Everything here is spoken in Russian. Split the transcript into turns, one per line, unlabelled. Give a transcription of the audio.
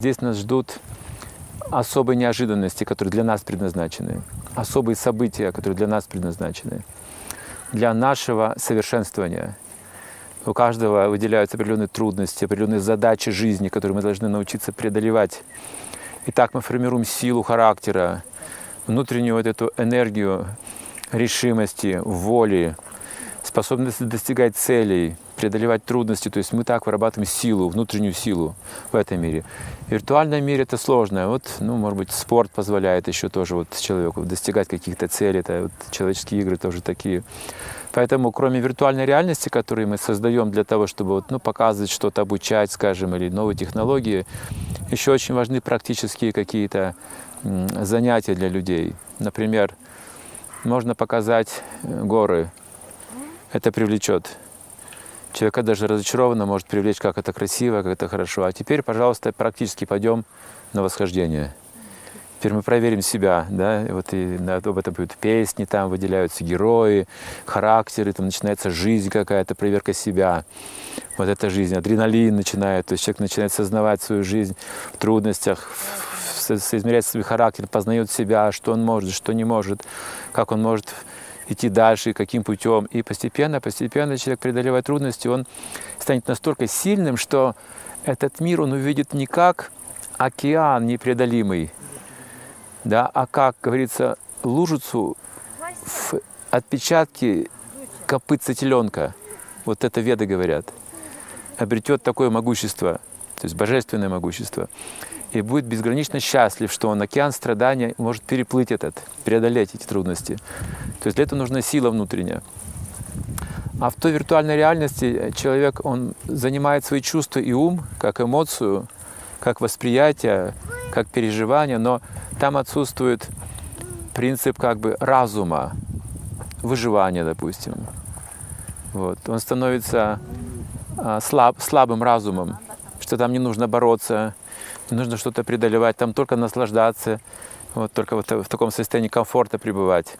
Здесь нас ждут особые неожиданности, которые для нас предназначены, особые события, которые для нас предназначены, для нашего совершенствования. У каждого выделяются определенные трудности, определенные задачи жизни, которые мы должны научиться преодолевать. И так мы формируем силу характера, внутреннюю вот эту энергию решимости, воли, способность достигать целей, преодолевать трудности. То есть мы так вырабатываем силу, внутреннюю силу в этом мире. В виртуальном мире это сложно. Вот, ну, может быть, спорт позволяет еще тоже вот человеку достигать каких-то целей. Это вот человеческие игры тоже такие. Поэтому, кроме виртуальной реальности, которую мы создаем для того, чтобы вот, ну, показывать что-то, обучать, скажем, или новые технологии, еще очень важны практические какие-то занятия для людей. Например, можно показать э, горы. Это привлечет. Человека даже разочарованно может привлечь, как это красиво, как это хорошо. А теперь, пожалуйста, практически пойдем на восхождение. Теперь мы проверим себя, да, вот и об этом поют песни, там выделяются герои, характеры, там начинается жизнь какая-то, проверка себя. Вот эта жизнь, адреналин начинает, то есть человек начинает сознавать свою жизнь в трудностях, соизмерять свой характер, познает себя, что он может, что не может, как он может идти дальше, каким путем. И постепенно, постепенно человек преодолевает трудности, он станет настолько сильным, что этот мир он увидит не как океан непреодолимый, да, а как, говорится, лужицу в отпечатке копытца теленка. Вот это веды говорят. Обретет такое могущество, то есть божественное могущество. И будет безгранично счастлив, что он океан страдания может переплыть этот, преодолеть эти трудности. То есть для этого нужна сила внутренняя. А в той виртуальной реальности человек, он занимает свои чувства и ум, как эмоцию, как восприятие, как переживание, но там отсутствует принцип как бы разума, выживания, допустим. Вот. Он становится а, слаб, слабым разумом, что там не нужно бороться, не нужно что-то преодолевать, там только наслаждаться, вот, только вот в таком состоянии комфорта пребывать.